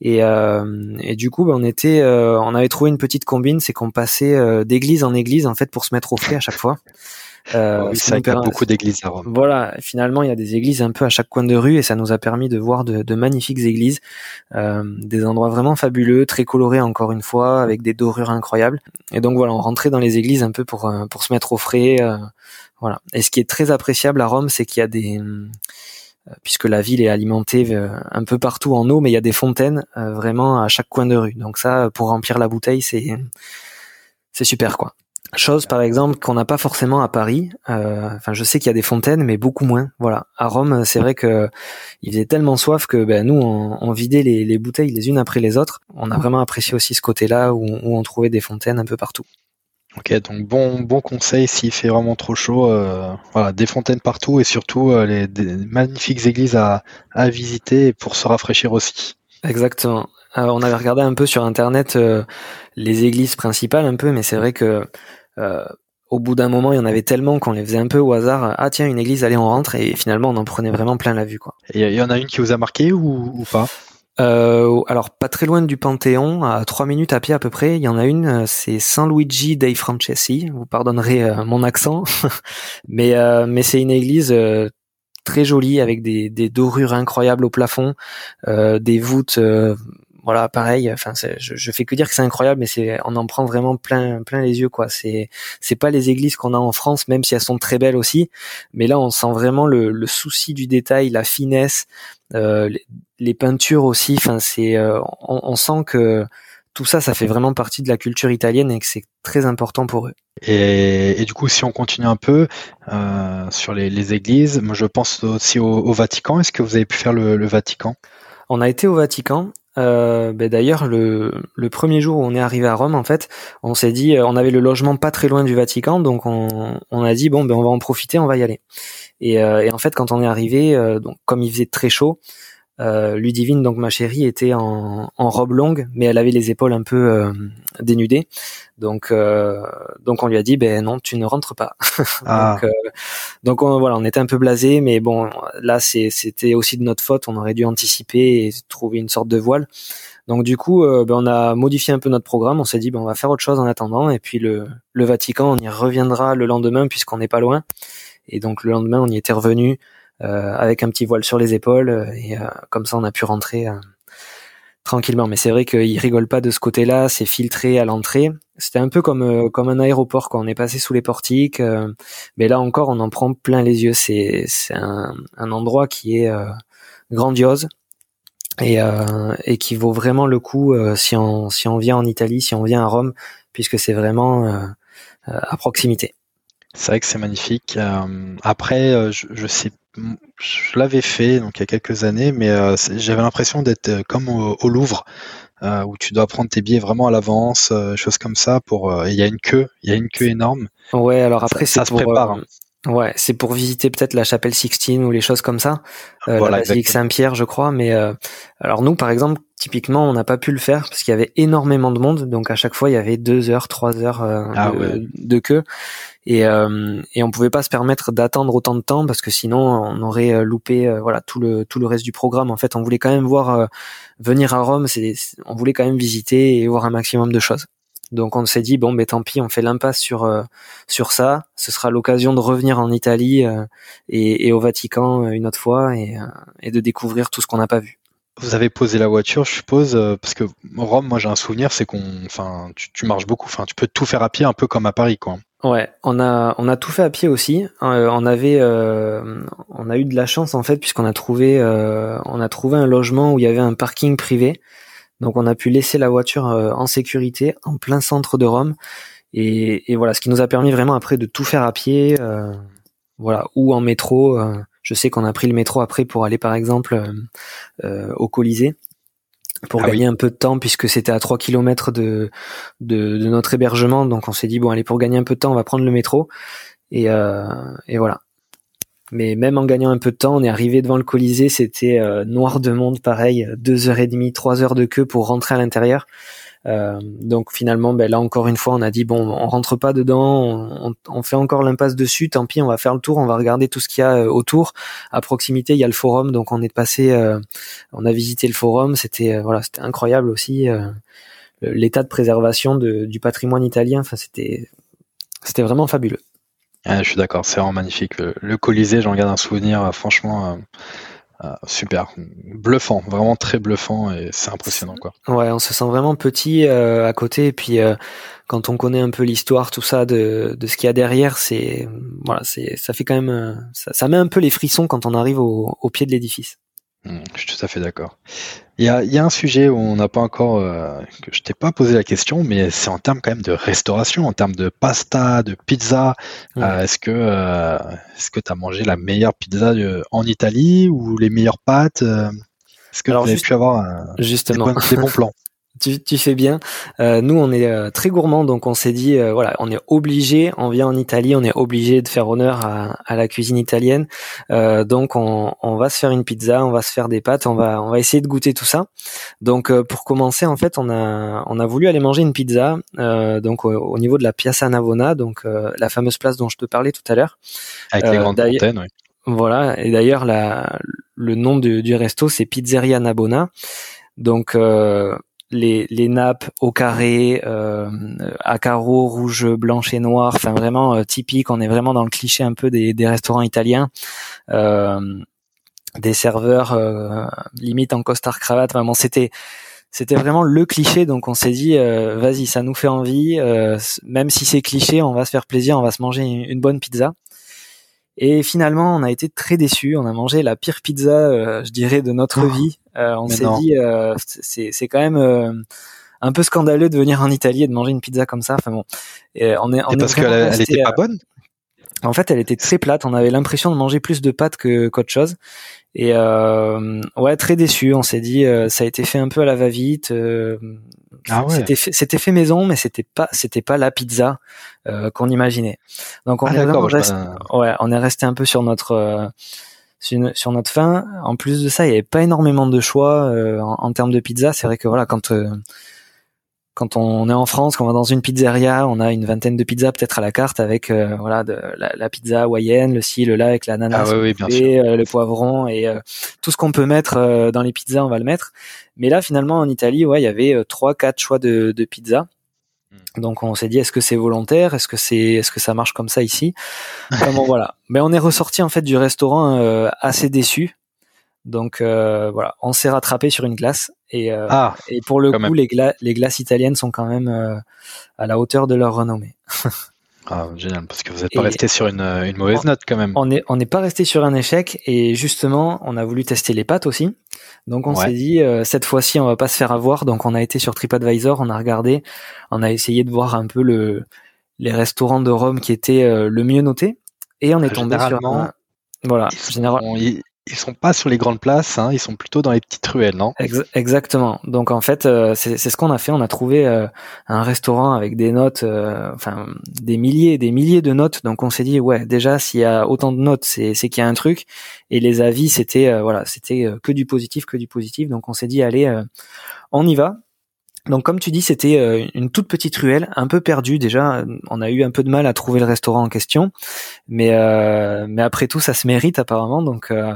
Et, et du coup, bah, on était, on avait trouvé une petite combine, c'est qu'on passait d'église en église en fait pour se mettre au frais à chaque fois. Euh, ça y a beaucoup d'églises à Rome. Voilà, finalement, il y a des églises un peu à chaque coin de rue et ça nous a permis de voir de, de magnifiques églises, euh, des endroits vraiment fabuleux, très colorés encore une fois, avec des dorures incroyables. Et donc voilà, on rentrait dans les églises un peu pour euh, pour se mettre au frais. Euh, voilà. Et ce qui est très appréciable à Rome, c'est qu'il y a des euh, puisque la ville est alimentée un peu partout en eau, mais il y a des fontaines vraiment à chaque coin de rue. Donc ça, pour remplir la bouteille, c'est c'est super quoi. Chose par exemple qu'on n'a pas forcément à Paris. Euh, enfin, je sais qu'il y a des fontaines, mais beaucoup moins. Voilà. À Rome, c'est vrai que il faisait tellement soif que ben, nous, on, vidait les, bouteilles les unes après les autres. On a vraiment apprécié aussi ce côté-là où, on trouvait des fontaines un peu partout. Ok, donc bon bon conseil s'il fait vraiment trop chaud. Euh, voilà, des fontaines partout et surtout euh, les des magnifiques églises à, à visiter pour se rafraîchir aussi. Exactement. on avait regardé un peu sur internet les églises principales un peu, mais c'est vrai que euh, au bout d'un moment, il y en avait tellement qu'on les faisait un peu au hasard. Ah tiens, une église, allez, on rentre. Et finalement, on en prenait vraiment plein la vue. Quoi. Et il y en a une qui vous a marqué ou, pas? Euh, alors pas très loin du Panthéon, à trois minutes à pied à peu près, il y en a une, euh, c'est Saint Luigi dei Francesi. Vous pardonnerez mon accent, [laughs] mais mais c'est une église très jolie avec des, des dorures incroyables au plafond, des voûtes voilà, pareil. Enfin, je, je fais que dire que c'est incroyable, mais c'est on en prend vraiment plein plein les yeux quoi. C'est c'est pas les églises qu'on a en France, même si elles sont très belles aussi. Mais là, on sent vraiment le, le souci du détail, la finesse, euh, les, peintures aussi. Enfin, c'est euh, on, sent que tout ça, ça fait vraiment partie de la culture italienne et que c'est très important pour eux. Et, et, du coup, si on continue un peu euh, sur les, les, églises, moi je pense aussi au, Vatican. Est-ce que vous avez pu faire le, le Vatican? On a été au Vatican. Euh, ben d'ailleurs, le, le, premier jour où on est arrivé à Rome, en fait, on s'est dit, euh, on avait le logement pas très loin du Vatican, donc on, on a dit bon, ben on va en profiter, on va y aller. Et, euh, et en fait, quand on est arrivé, donc comme il faisait très chaud, euh, Ludivine, donc ma chérie, était en, en, robe longue, mais elle avait les épaules un peu euh, dénudées. Donc, euh, donc on lui a dit, ben non, tu ne rentres pas. [laughs] Ah. donc, euh, donc on, voilà, on était un peu blasé, mais bon, là c'était aussi de notre faute. On aurait dû anticiper et trouver une sorte de voile. Donc du coup, euh, ben, on a modifié un peu notre programme. On s'est dit, ben on va faire autre chose en attendant. Et puis le, le Vatican, on y reviendra le lendemain puisqu'on n'est pas loin. Et donc le lendemain, on y était revenu avec un petit voile sur les épaules euh, et euh, comme ça on a pu rentrer tranquillement. Mais c'est vrai qu'ils rigolent pas de ce côté-là, c'est filtré à l'entrée. C'était un peu comme comme un aéroport quand on est passé sous les portiques. mais là encore, on en prend plein les yeux. C'est c'est un, un endroit qui est grandiose. et, et qui vaut vraiment le coup si on si on vient en Italie, si on vient à Rome, puisque c'est vraiment à proximité. C'est vrai que c'est magnifique. après, je, je sais je l'avais fait donc il y a quelques années, mais euh, j'avais l'impression d'être euh, comme au, Louvre, euh, où tu dois prendre tes billets vraiment à l'avance, choses comme ça. Pour il y a une queue, il y a une queue énorme. Ouais, alors après ça, se prépare. Hein. Ouais, c'est pour visiter peut-être la chapelle Sixtine ou les choses comme ça, la basilique Saint-Pierre, je crois. Mais alors nous, par exemple, typiquement, on n'a pas pu le faire parce qu'il y avait énormément de monde, donc à chaque fois il y avait deux heures, trois heures ah de, queue. Et euh, et on pouvait pas se permettre d'attendre autant de temps parce que sinon on aurait euh, loupé euh, voilà tout le tout le reste du programme. En fait on voulait quand même voir euh, venir à Rome. C'est on voulait quand même visiter et voir un maximum de choses donc on s'est dit bon ben tant pis on fait l'impasse sur sur ça ce sera l'occasion de revenir en Italie et, et, au Vatican une autre fois et, et de découvrir tout ce qu'on n'a pas vu vous avez posé la voiture, je suppose, parce que Rome, moi j'ai un souvenir, c'est qu'on, enfin, tu, tu, marches beaucoup, enfin, tu peux tout faire à pied, un peu comme à Paris, quoi. Ouais, on a on a tout fait à pied aussi. Euh, on avait euh, on a eu de la chance en fait puisqu'on a trouvé euh, on a trouvé un logement où il y avait un parking privé. Donc on a pu laisser la voiture en sécurité en plein centre de Rome. Et, et, voilà ce qui nous a permis vraiment après de tout faire à pied voilà ou en métro. je sais qu'on a pris le métro après pour aller par exemple au Colisée pour ah gagner un peu de temps puisque c'était à 3 km de, de, de, notre hébergement. Donc on s'est dit bon allez pour gagner un peu de temps on va prendre le métro. Et, euh, et voilà mais même en gagnant un peu de temps on est arrivé devant le Colisée c'était euh, noir de monde pareil deux heures et demie trois heures de queue pour rentrer à l'intérieur euh, donc finalement, ben là encore une fois, on a dit bon, on rentre pas dedans, on, fait encore l'impasse dessus. Tant pis, on va faire le tour, on va regarder tout ce qu'il y a euh, autour. À proximité, il y a le forum, donc on est passé, euh, on a visité le forum. C'était voilà, c'était incroyable aussi l'état de préservation du patrimoine italien. Enfin, c'était c'était vraiment fabuleux. Je suis d'accord, c'est vraiment magnifique. Le, Colisée, j'en garde un souvenir, franchement. Euh, super, bluffant, vraiment très bluffant et c'est impressionnant quoi. Ouais, on se sent vraiment petit euh, à côté et puis euh, quand on connaît un peu l'histoire, tout ça de, ce qu'il y a derrière, c'est voilà, ça fait quand même ça, met un peu les frissons quand on arrive au pied de l'édifice. Mmh, je suis tout à fait d'accord. Il y a, y a, un sujet où on n'a pas encore, euh, que je t'ai pas posé la question, mais c'est en termes quand même de restauration, en termes de pasta, de pizza. Euh, est-ce que euh, est-ce que tu as mangé la meilleure pizza en Italie ou les meilleures pâtes Est-ce que tu as pu avoir justement. des bons plans? [laughs] tu, tu fais bien. Euh, nous, on est euh, très gourmands, donc on s'est dit, euh, voilà, on est obligé, on vient en Italie, on est obligé de faire honneur à, à la cuisine italienne. Euh, donc, on, on, va se faire une pizza, on va se faire des pâtes, on va, on va essayer de goûter tout ça. Donc, pour commencer, en fait, on a, on a voulu aller manger une pizza, donc au, niveau de la Piazza Navona, donc la fameuse place dont je te parlais tout à l'heure. Avec les grandes fontaines, oui. Voilà, et d'ailleurs, le nom du, du resto, c'est Pizzeria Nabona. Donc, euh, les, nappes au carré, euh, à carreaux rouge, blanche et noir, enfin vraiment euh, typique. On est vraiment dans le cliché un peu des, restaurants italiens. Euh, des serveurs limite en costard cravate. C'était c'était vraiment le cliché. Donc on s'est dit, vas-y, ça nous fait envie. même si c'est cliché, on va se faire plaisir, on va se manger une bonne pizza. Et finalement, on a été très déçus. On a mangé la pire pizza, euh, je dirais, de notre oh, vie. Euh, on s'est dit, euh, c'est, c'est quand même un peu scandaleux de venir en Italie et de manger une pizza comme ça. Enfin bon, et on est, on parce qu'elle elle était pas bonne? En fait, elle était très plate. On avait l'impression de manger plus de pâtes que qu'autre chose. Et euh, ouais, très déçu. On s'est dit, ça a été fait un peu à la va-vite. Ah c'était fait, maison, mais c'était pas c'était pas la pizza euh, qu'on imaginait. Donc on ah, est resté, ouais, on est resté un peu sur notre euh, sur, notre faim. En plus de ça, il y avait pas énormément de choix euh, en, en, termes de pizza. C'est vrai que voilà, quand quand on est en France, quand on va dans une pizzeria, on a une vingtaine de pizzas peut-être à la carte avec euh, voilà de, la, pizza hawaïenne, le ci, le là avec l'ananas, ah euh, le poivron et euh, tout ce qu'on peut mettre dans les pizzas, on va le mettre. Mais là, finalement, en Italie, ouais, il y avait trois, quatre choix de, de pizza. Hmm. Donc on s'est dit est-ce que c'est volontaire? Est-ce que c'est est-ce que ça marche comme ça ici? [laughs] Comment voilà. Mais on est ressorti en fait du restaurant assez déçu donc euh, voilà, on s'est rattrapé sur une glace et, euh, ah, et pour le coup, les, les, glaces italiennes sont quand même euh, à la hauteur de leur renommée. Ah, génial, parce que vous n'êtes pas resté sur une, une mauvaise note quand même. On n'est on n'est pas resté sur un échec et justement, on a voulu tester les pâtes aussi. Donc on s'est dit euh, cette fois-ci, on va pas se faire avoir. Donc on a été sur TripAdvisor, on a regardé, on a essayé de voir un peu le les restaurants de Rome qui étaient euh, le mieux notés et on est tombé sur un, voilà, généralement ils sont pas sur les grandes places, hein, ils sont plutôt dans les petites ruelles, non? Exactement. Donc en fait, euh, c'est ce qu'on a fait. On a trouvé euh, un restaurant avec des notes, euh, enfin des milliers, des milliers de notes. Donc on s'est dit ouais, déjà s'il y a autant de notes, c'est qu'il y a un truc. Et les avis, c'était voilà, c'était que du positif, que du positif. Donc on s'est dit allez, on y va. Donc comme tu dis, c'était euh, une toute petite ruelle, un peu perdue déjà. On a eu un peu de mal à trouver le restaurant en question, mais euh, mais après tout, ça se mérite apparemment. Donc euh,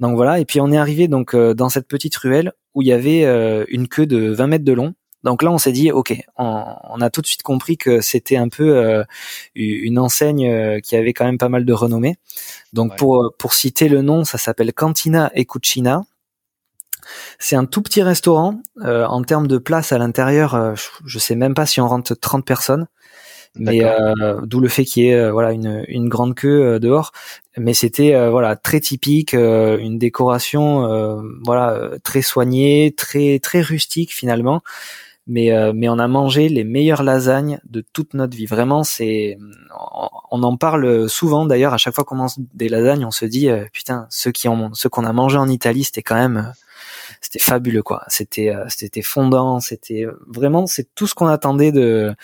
donc voilà. Et puis on est arrivé donc dans cette petite ruelle où il y avait une queue de 20 mètres de long. Donc là, on s'est dit, ok, on, a tout de suite compris que c'était un peu une enseigne qui avait quand même pas mal de renommée. Donc pour pour citer le nom, ça s'appelle Cantina e Cucina. C'est un tout petit restaurant. Euh, en termes de place à l'intérieur, euh, je sais même pas si on rentre 30 personnes. Mais euh, d'où le fait qu'il y ait voilà une, une grande queue dehors. Mais c'était voilà très typique, une décoration voilà très soignée, très très rustique finalement. Mais mais on a mangé les meilleures lasagnes de toute notre vie. Vraiment, c'est on en parle souvent d'ailleurs. À chaque fois qu'on mange des lasagnes, on se dit putain ceux qui ont ceux qu'on a mangé en Italie, c'était quand même c'était fabuleux quoi. C'était euh, c'était fondant, c'était euh, vraiment c'est tout ce qu'on attendait de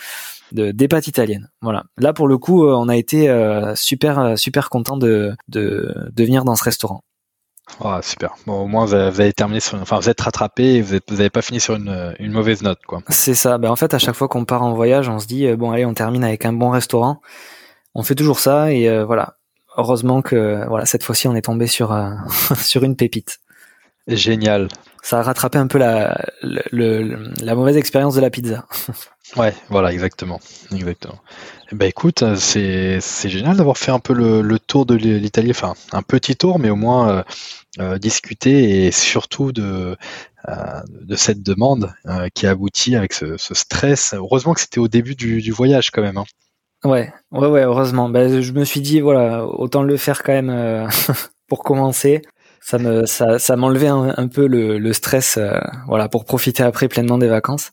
de des pâtes italiennes. Voilà. Là pour le coup, euh, on a été super super content de de de venir dans ce restaurant. Oh, super. Bon, au moins, vous avez terminé sur, enfin, vous êtes rattrapé et vous n'avez pas fini sur une, une mauvaise note, quoi. C'est ça. Ben, en fait, à chaque fois qu'on part en voyage, on se dit, bon, allez, on termine avec un bon restaurant. On fait toujours ça et voilà. Heureusement que, voilà, cette fois-ci, on est tombé sur, [laughs] sur une pépite. Génial. Ça a rattrapé un peu la, la mauvaise expérience de la pizza. [laughs] ouais, voilà, exactement. exactement. Eh ben écoute, c'est, génial d'avoir fait un peu le, tour de l'Italie, enfin un petit tour, mais au moins euh, euh, discuter et surtout de, euh, de cette demande qui aboutit avec ce, stress. Heureusement que c'était au début du, voyage quand même. Hein. Ouais, ouais, ouais, heureusement. Ben, je me suis dit, voilà, autant le faire quand même [laughs] pour commencer ça me ça, ça m'enlevait un, peu le, le stress euh, voilà pour profiter après pleinement des vacances.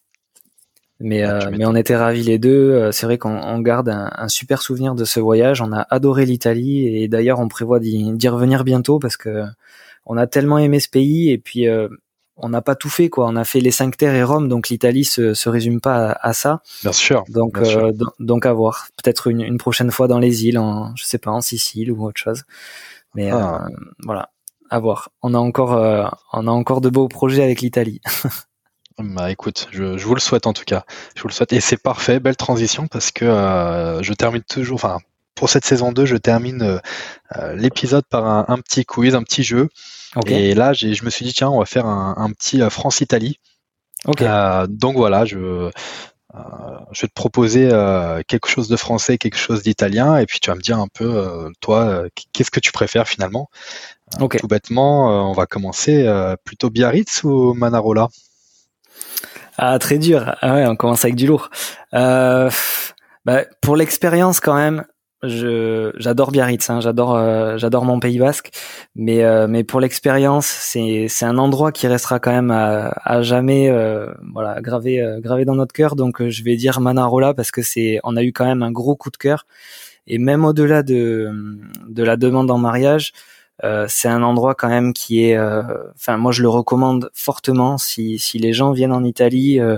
Mais euh, mais on était ravis les deux. Euh, c'est vrai qu'on garde un, super souvenir de ce voyage. On a adoré l'Italie et d'ailleurs on prévoit d'y revenir bientôt parce que on a tellement aimé ce pays et puis on n'a pas tout fait quoi. On a fait les cinq terres et Rome donc l'Italie se se résume pas à, ça. Bien sûr donc donc à voir. Peut-être une, une prochaine fois dans les îles en je sais pas en Sicile ou autre chose. Mais ah. voilà à voir. On a encore, euh, on a encore de beaux projets avec l'Italie. [laughs] bah écoute, je, vous le souhaite en tout cas. Je vous le souhaite et c'est parfait, belle transition parce que euh, je termine toujours, enfin pour cette saison 2, je termine euh, l'épisode par un, petit quiz, un petit jeu. Et là, je me suis dit tiens, on va faire un, petit France-Italie. donc voilà, je je vais te proposer quelque chose de français, quelque chose d'italien, et puis tu vas me dire un peu, toi, qu'est-ce que tu préfères finalement? Tout bêtement, euh, on va commencer euh, plutôt Biarritz ou Manarola? Ah, très dur. Ah ouais, on commence avec du lourd. Euh, bah, pour l'expérience quand même, je j'adore Biarritz, hein, j'adore j'adore mon Pays Basque, mais mais pour l'expérience, c'est c'est un endroit qui restera quand même à, à jamais voilà gravé gravé dans notre cœur. Donc je vais dire Manarola parce que c'est on a eu quand même un gros coup de cœur et même au-delà de de la demande en mariage, euh, c'est un endroit quand même qui est, euh, enfin moi je le recommande fortement si si les gens viennent en Italie, euh,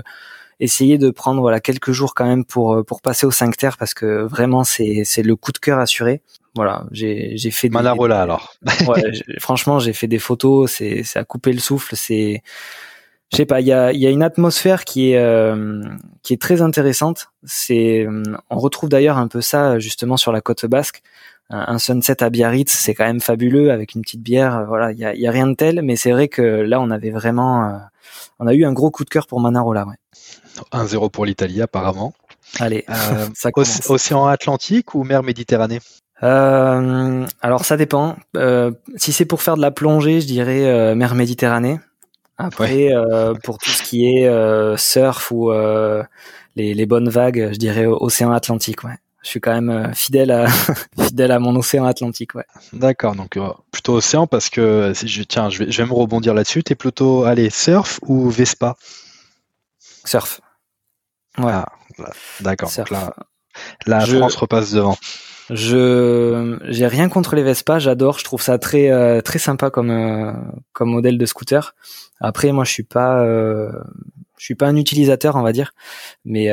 essayez de prendre voilà quelques jours quand même pour pour passer aux 5 terres parce que vraiment c'est c'est le coup de cœur assuré. Voilà, j'ai j'ai fait Manarola alors. [laughs] ouais, franchement j'ai fait des photos, c'est c'est à couper le souffle, c'est je sais pas, il y a, y a une atmosphère qui est qui est très intéressante. C'est, on retrouve d'ailleurs un peu ça justement sur la côte basque un sunset à Biarritz, c'est quand même fabuleux avec une petite bière. Euh, voilà, il y a, y a, rien de tel, mais c'est vrai que là, on avait vraiment, euh, on a eu un gros coup de cœur pour Manarola. Ouais. 1-0 pour l'Italie apparemment. Allez, euh, [laughs] ça Océan Atlantique ou mer Méditerranée? Euh, Alors ça dépend. Si c'est pour faire de la plongée, je dirais mer Méditerranée. Après, pour tout ce qui est surf ou les, les, bonnes vagues, je dirais océan Atlantique. Ouais. Je suis quand même fidèle à [laughs] fidèle à mon océan Atlantique, ouais. D'accord, donc plutôt océan parce que si je tiens, je vais, je vais me rebondir là-dessus. T'es plutôt allez surf ou Vespa? Surf. Ouais. Ah, d'accord. Là, la France repasse devant. Je j'ai rien contre les Vespa, j'adore, je trouve ça très euh, très sympa comme euh, comme modèle de scooter. Après moi je suis pas euh, je suis pas un utilisateur on va dire, mais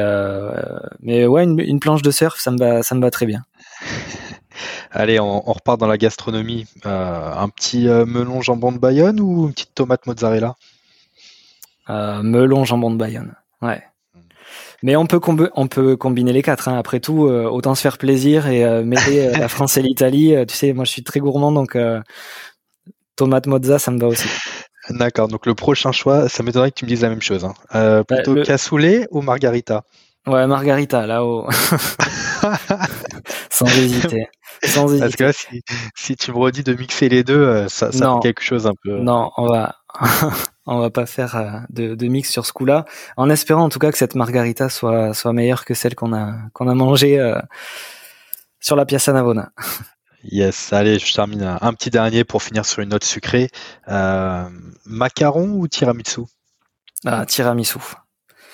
mais ouais une, planche de surf ça me va ça me va très bien. [laughs] Allez, on, on, repart dans la gastronomie. un petit melon jambon de Bayonne ou une petite tomate mozzarella? Melon jambon de Bayonne. Ouais. Mais on peut, on peut combiner les quatre. Hein. Après tout, euh, autant se faire plaisir et euh, mêler euh, la France et l'Italie. tu sais, moi je suis très gourmand, donc tomate mozza, ça me va aussi. [laughs] D'accord. Donc le prochain choix, ça m'étonnerait que tu me dises la même chose. Hein. Bah, plutôt cassoulet ou margarita? Ouais, margarita, là-haut. [laughs] Sans hésiter. Sans hésiter. Parce que là, si, tu me redis de mixer les deux, ça, ça fait quelque chose un peu. Non, on va, [laughs] on va pas faire euh, de, de, mix sur ce coup-là, en espérant en tout cas que cette margarita soit soit meilleure que celle qu'on a qu'on a mangée euh, sur la Piazza Navona. [laughs] Yes, allez, je termine un, petit dernier pour finir sur une note sucrée. Euh, macaron ou tiramisu? Ah, tiramisu.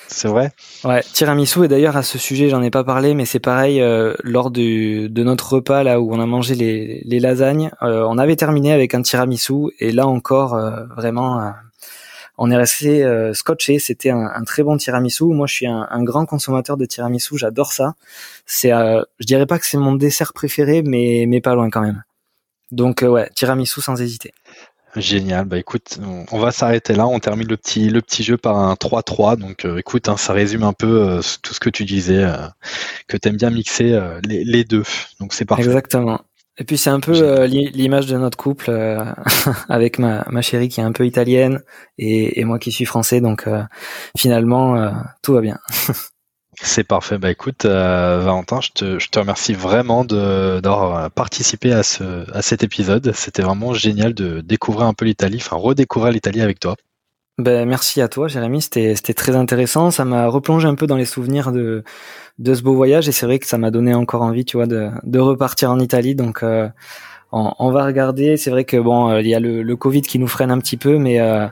C'est vrai? Ouais, tiramisu. Et d'ailleurs, à ce sujet, j'en ai pas parlé, mais c'est pareil, euh, lors du, de notre repas, là où on a mangé les, les lasagnes, euh, on avait terminé avec un tiramisu. Et là encore, vraiment, on est resté euh, scotché. C'était un, très bon tiramisu. Moi, je suis un, grand consommateur de tiramisu. J'adore ça. C'est, euh, je dirais pas que c'est mon dessert préféré, mais mais pas loin quand même. Donc euh, ouais, tiramisu sans hésiter. Génial. Bah écoute, on, va s'arrêter là. On termine le petit le petit jeu par un 3-3. Donc écoute, hein, ça résume un peu tout ce que tu disais, que tu aimes bien mixer les, les, deux. Donc c'est parfait. Exactement. Et puis c'est un peu euh, l'image de notre couple euh, [laughs] avec ma, ma chérie qui est un peu italienne et, et moi qui suis français, donc euh, finalement tout va bien. [laughs] C'est parfait. Bah écoute, Valentin, je te, je te remercie vraiment d'avoir participé à, ce, à cet épisode. C'était vraiment génial de découvrir un peu l'Italie, enfin redécouvrir l'Italie avec toi. Ben, merci à toi, Jérémy. C'était, c'était très intéressant. Ça m'a replongé un peu dans les souvenirs de, de ce beau voyage et c'est vrai que ça m'a donné encore envie, tu vois, de, de repartir en Italie. Donc, euh, on, va regarder. C'est vrai que bon, euh, il y a le, le, Covid qui nous freine un petit peu, mais euh,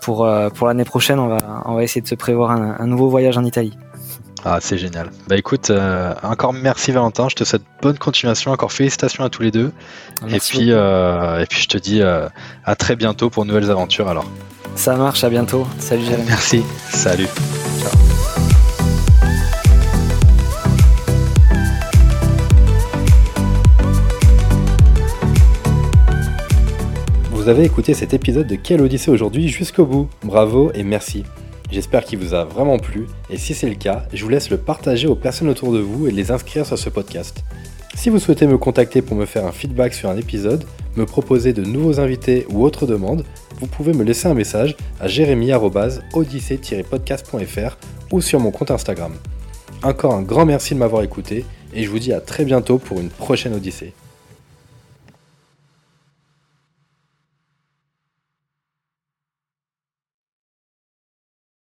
pour pour l'année prochaine, on va on va essayer de se prévoir un, un nouveau voyage en Italie. Ah, c'est génial. Bah écoute, encore merci Valentin. Je te souhaite bonne continuation. Encore félicitations à tous les deux. et puis et puis je te dis à très bientôt pour de nouvelles aventures. Alors. Ça marche, à bientôt. Salut Jérémy. Merci, salut. Vous avez écouté cet épisode de Quelle Odyssée aujourd'hui jusqu'au bout. Bravo et merci. J'espère qu'il vous a vraiment plu et si c'est le cas, je vous laisse le partager aux personnes autour de vous et les inscrire sur ce podcast. Si vous souhaitez me contacter pour me faire un feedback sur un épisode, me proposer de nouveaux invités ou autres demandes, vous pouvez me laisser un message à jérémy-odyssée-podcast.fr ou sur mon compte Instagram. Encore un grand merci de m'avoir écouté et je vous dis à très bientôt pour une prochaine Odyssée.